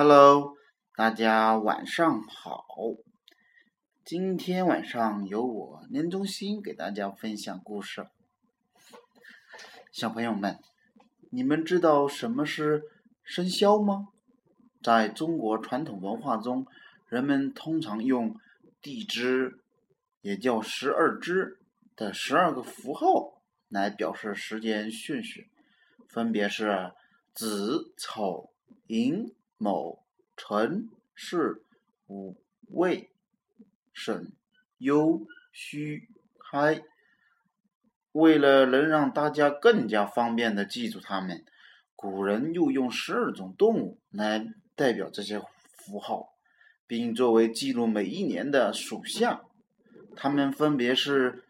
Hello，大家晚上好。今天晚上由我林中心给大家分享故事。小朋友们，你们知道什么是生肖吗？在中国传统文化中，人们通常用地支，也叫十二支的十二个符号来表示时间顺序，分别是子、丑、寅。某、辰、巳、午、未、申、酉、戌、亥。为了能让大家更加方便的记住它们，古人又用十二种动物来代表这些符号，并作为记录每一年的属相。它们分别是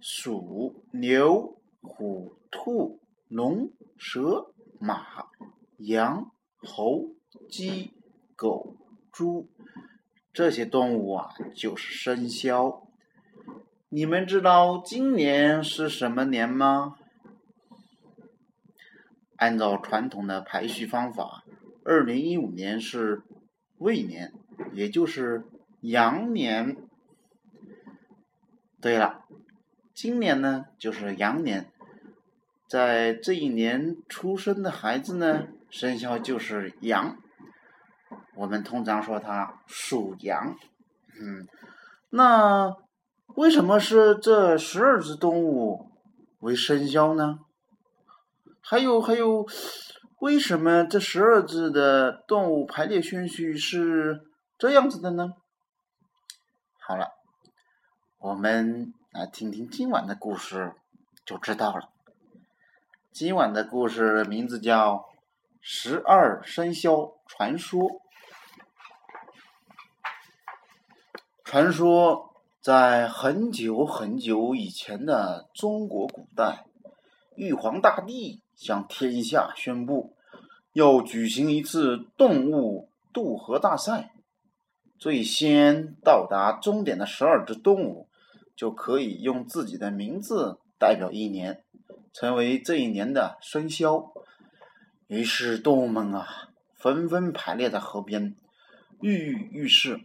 鼠、牛、虎、兔、龙、蛇、马、羊、猴。鸡、狗、猪，这些动物啊，就是生肖。你们知道今年是什么年吗？按照传统的排序方法，二零一五年是未年，也就是羊年。对了，今年呢就是羊年，在这一年出生的孩子呢，生肖就是羊。我们通常说它属羊，嗯，那为什么是这十二只动物为生肖呢？还有还有，为什么这十二只的动物排列顺序是这样子的呢？好了，我们来听听今晚的故事就知道了。今晚的故事名字叫《十二生肖传说》。传说在很久很久以前的中国古代，玉皇大帝向天下宣布，要举行一次动物渡河大赛。最先到达终点的十二只动物，就可以用自己的名字代表一年，成为这一年的生肖。于是动物们啊，纷纷排列在河边，跃跃欲试。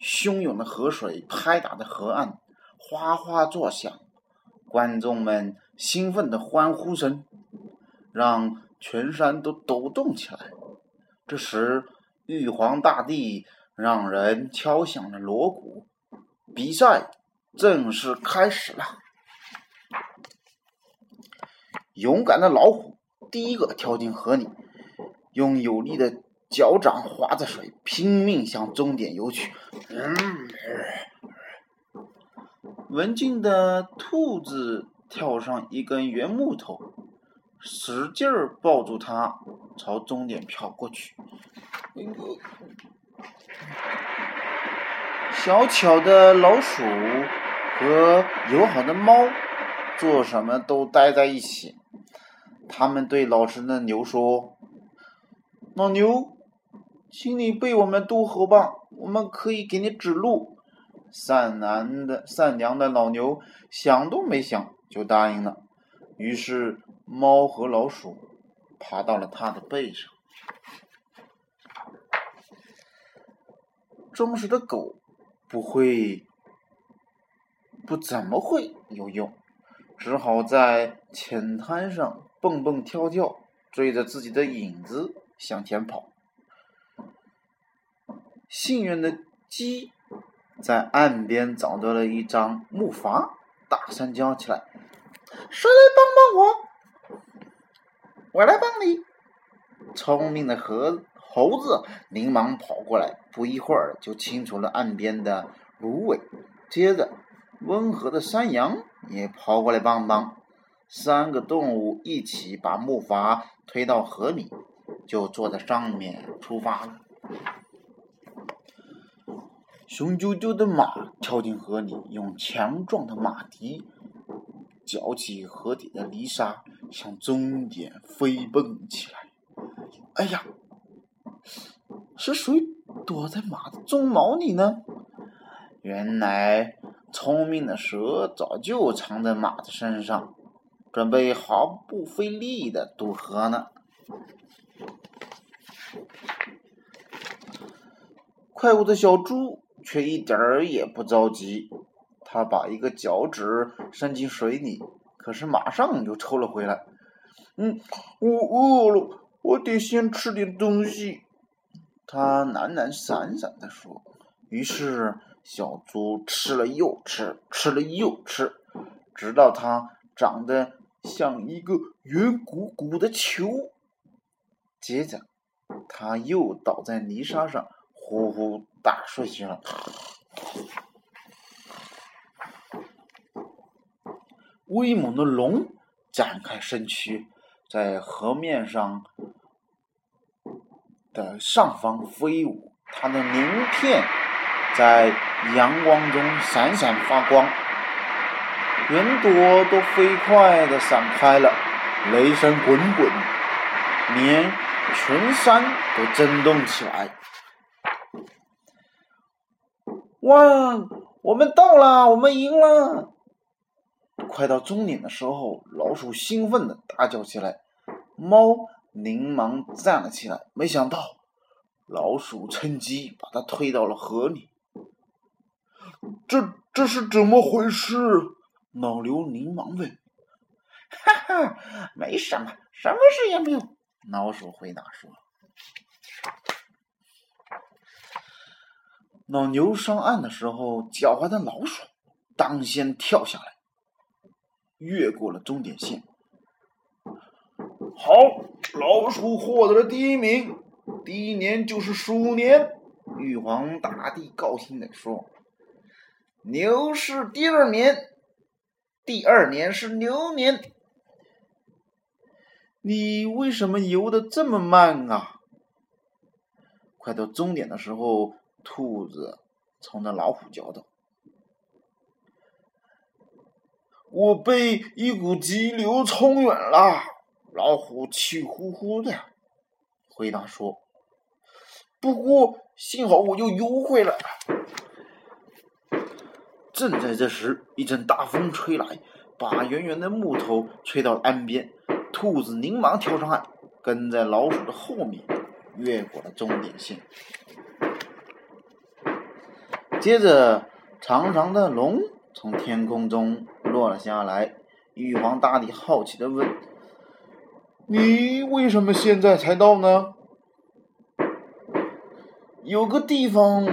汹涌的河水拍打着河岸，哗哗作响，观众们兴奋的欢呼声让全山都抖动起来。这时，玉皇大帝让人敲响了锣鼓，比赛正式开始了。勇敢的老虎第一个跳进河里，用有力的。脚掌划着水，拼命向终点游去。文静的兔子跳上一根圆木头，使劲儿抱住它，朝终点飘过去。小巧的老鼠和友好的猫做什么都待在一起。他们对老实的牛说：“老牛。”请你背我们渡河吧，我们可以给你指路。善良的善良的老牛想都没想就答应了。于是猫和老鼠爬到了它的背上。忠实的狗不会，不怎么会游泳，只好在浅滩上蹦蹦跳跳，追着自己的影子向前跑。幸运的鸡在岸边找到了一张木筏，大声叫起来：“谁来帮帮我？我来帮你！”聪明的猴猴子连忙跑过来，不一会儿就清除了岸边的芦苇。接着，温和的山羊也跑过来帮帮。三个动物一起把木筏推到河里，就坐在上面出发了。雄赳赳的马跳进河里，用强壮的马蹄搅起河底的泥沙，向终点飞奔起来。哎呀，是谁躲在马的鬃毛里呢？原来，聪明的蛇早就藏在马的身上，准备毫不费力的渡河呢。快活的小猪却一点儿也不着急，他把一个脚趾伸进水里，可是马上就抽了回来。嗯，我饿了，我得先吃点东西。他懒懒散散的说。于是，小猪吃了又吃，吃了又吃，直到它长得像一个圆鼓鼓的球。接着，他又倒在泥沙上。呼呼大睡起了。威猛的龙展开身躯，在河面上的上方飞舞，它的鳞片在阳光中闪闪发光，云朵都飞快的散开了，雷声滚滚，连群山都震动起来。哇！我们到了，我们赢了！快到终点的时候，老鼠兴奋的大叫起来，猫连忙站了起来。没想到，老鼠趁机把它推到了河里。这这是怎么回事？老刘连忙问。哈哈，没什么，什么事也没有。老鼠回答说。老牛上岸的时候，狡猾的老鼠当先跳下来，越过了终点线。好，老鼠获得了第一名，第一年就是鼠年。玉皇大帝高兴地说：“牛是第二年，第二年是牛年。你为什么游的这么慢啊？”快到终点的时候。兔子冲着老虎叫道：“我被一股急流冲远了。”老虎气呼呼的回答说：“不过幸好我又游回来了。”正在这时，一阵大风吹来，把圆圆的木头吹到了岸边。兔子连忙跳上岸，跟在老鼠的后面，越过了终点线。接着，长长的龙从天空中落了下来。玉皇大帝好奇的问：“你为什么现在才到呢？”有个地方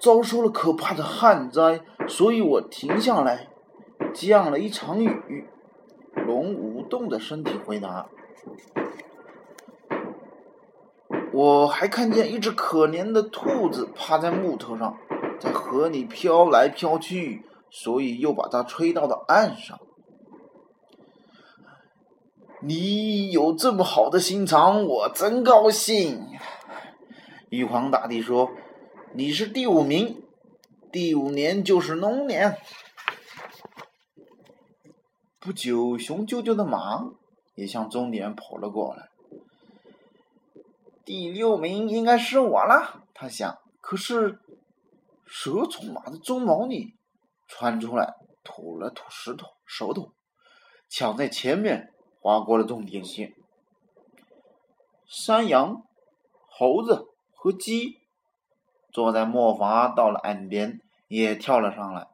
遭受了可怕的旱灾，所以我停下来。降了一场雨。龙舞动的身体回答：“我还看见一只可怜的兔子趴在木头上。”在河里飘来飘去，所以又把它吹到了岸上。你有这么好的心肠，我真高兴。玉皇大帝说：“你是第五名，第五年就是龙年。”不久，熊赳赳的马也向终点跑了过来。第六名应该是我了，他想。可是。蛇从马的鬃毛里窜出来，吐了吐石头、舌头，抢在前面划过了终点线。山羊、猴子和鸡坐在磨筏到了岸边，也跳了上来。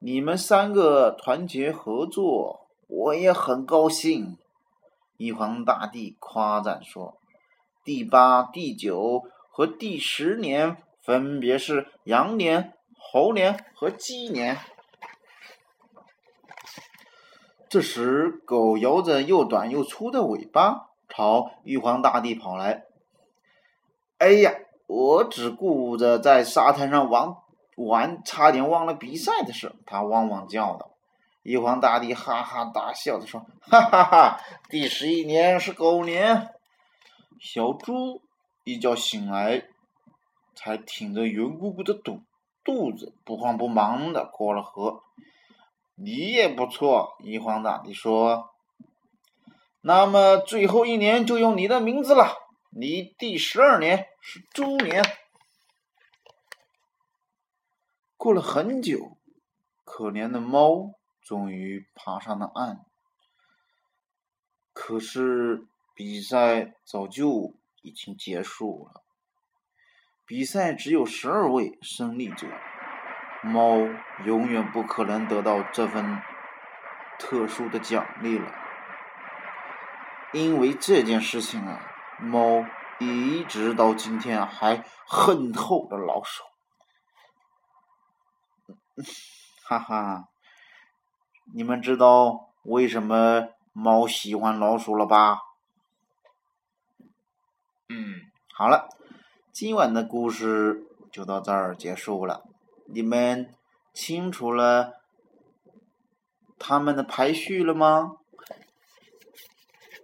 你们三个团结合作，我也很高兴。玉皇大帝夸赞说：“第八、第九和第十年。”分别是羊年、猴年和鸡年。这时，狗摇着又短又粗的尾巴，朝玉皇大帝跑来。哎呀，我只顾着在沙滩上玩玩，差点忘了比赛的事。他汪汪叫道。玉皇大帝哈哈大笑着说：“哈哈哈，第十一年是狗年。”小猪一觉醒来。才挺着圆鼓鼓的肚肚子，不慌不忙的过了河。你也不错，玉皇大帝说。那么最后一年就用你的名字了。你第十二年是猪年。过了很久，可怜的猫终于爬上了岸。可是比赛早就已经结束了。比赛只有十二位胜利者，猫永远不可能得到这份特殊的奖励了。因为这件事情啊，猫一直到今天还恨透了老鼠。哈哈，你们知道为什么猫喜欢老鼠了吧？嗯，好了。今晚的故事就到这儿结束了。你们清楚了他们的排序了吗？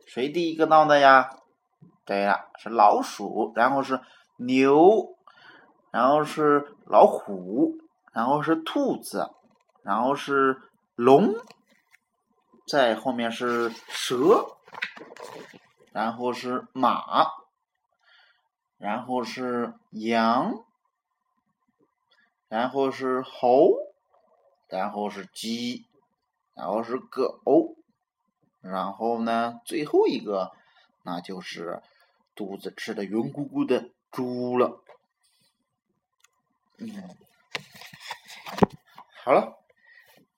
谁第一个到的呀？对了，是老鼠，然后是牛，然后是老虎，然后是兔子，然后是龙，在后面是蛇，然后是马。然后是羊，然后是猴，然后是鸡，然后是狗，然后呢，最后一个那就是肚子吃的圆鼓鼓的猪了。嗯，好了，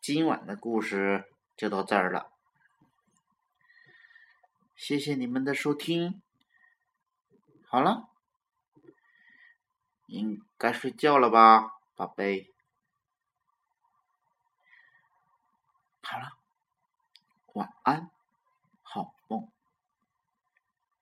今晚的故事就到这儿了，谢谢你们的收听。好了。应该睡觉了吧，宝贝。好了，晚安。